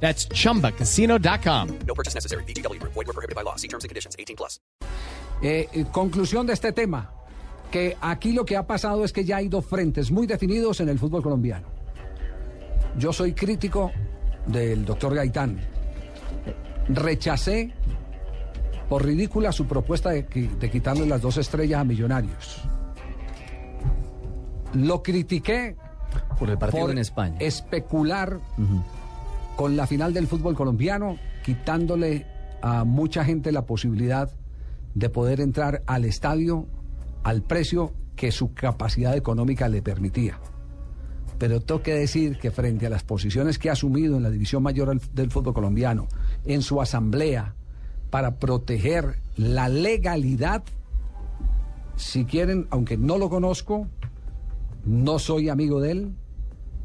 That's chumbacasino.com. No purchase necessary. BGW. Void were prohibited by law. See terms and conditions. 18 plus. Eh, eh, conclusión de este tema, que aquí lo que ha pasado es que ya hay dos frentes muy definidos en el fútbol colombiano. Yo soy crítico del doctor Gaitán. Rechacé por ridícula su propuesta de, de quitarle las dos estrellas a Millonarios. Lo critiqué Por el partido por en España. especular con la final del fútbol colombiano, quitándole a mucha gente la posibilidad de poder entrar al estadio al precio que su capacidad económica le permitía. Pero tengo que decir que frente a las posiciones que ha asumido en la división mayor del- fútbol colombiano, en su asamblea, para proteger la legalidad, si quieren, aunque no lo conozco, no soy amigo de él,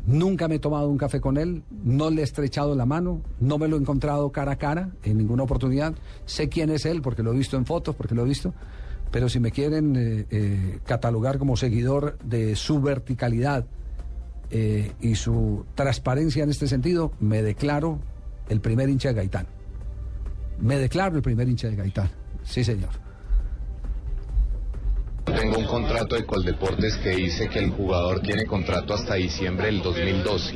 nunca me he tomado un café con él, no le he estrechado la mano, no me lo he encontrado cara a cara en ninguna oportunidad. Sé quién es él porque lo he visto en fotos, porque lo he visto. Pero si me quieren eh, eh, catalogar como seguidor de su verticalidad eh, y su transparencia en este sentido, me declaro el primer hincha de Gaitán. Me declaro el primer hincha de Gaitán. Sí, señor. Tengo un contrato de Coldeportes que dice que el jugador tiene contrato hasta diciembre del 2012.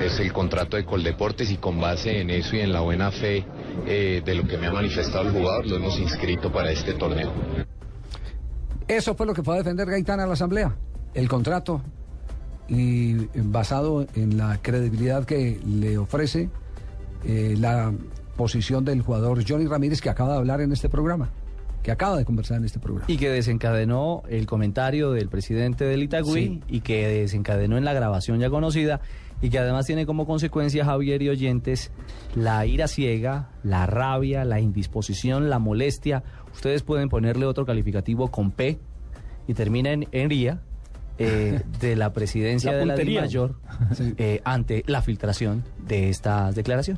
Es el contrato de Coldeportes y con base en eso y en la buena fe eh, de lo que me ha manifestado el jugador, lo hemos inscrito para este torneo. Eso fue lo que fue a defender Gaitán a la Asamblea, el contrato, y basado en la credibilidad que le ofrece eh, la posición del jugador Johnny Ramírez que acaba de hablar en este programa, que acaba de conversar en este programa. Y que desencadenó el comentario del presidente del Itagüí Sí. y que desencadenó en la grabación ya conocida y que además tiene como consecuencia, Javier y oyentes, la ira ciega, la rabia, la indisposición, la molestia. Ustedes pueden ponerle otro calificativo con P y termina en, en ría eh, de la presidencia La de la. DIMAYOR Sí. eh, ante la filtración de estas declaraciones.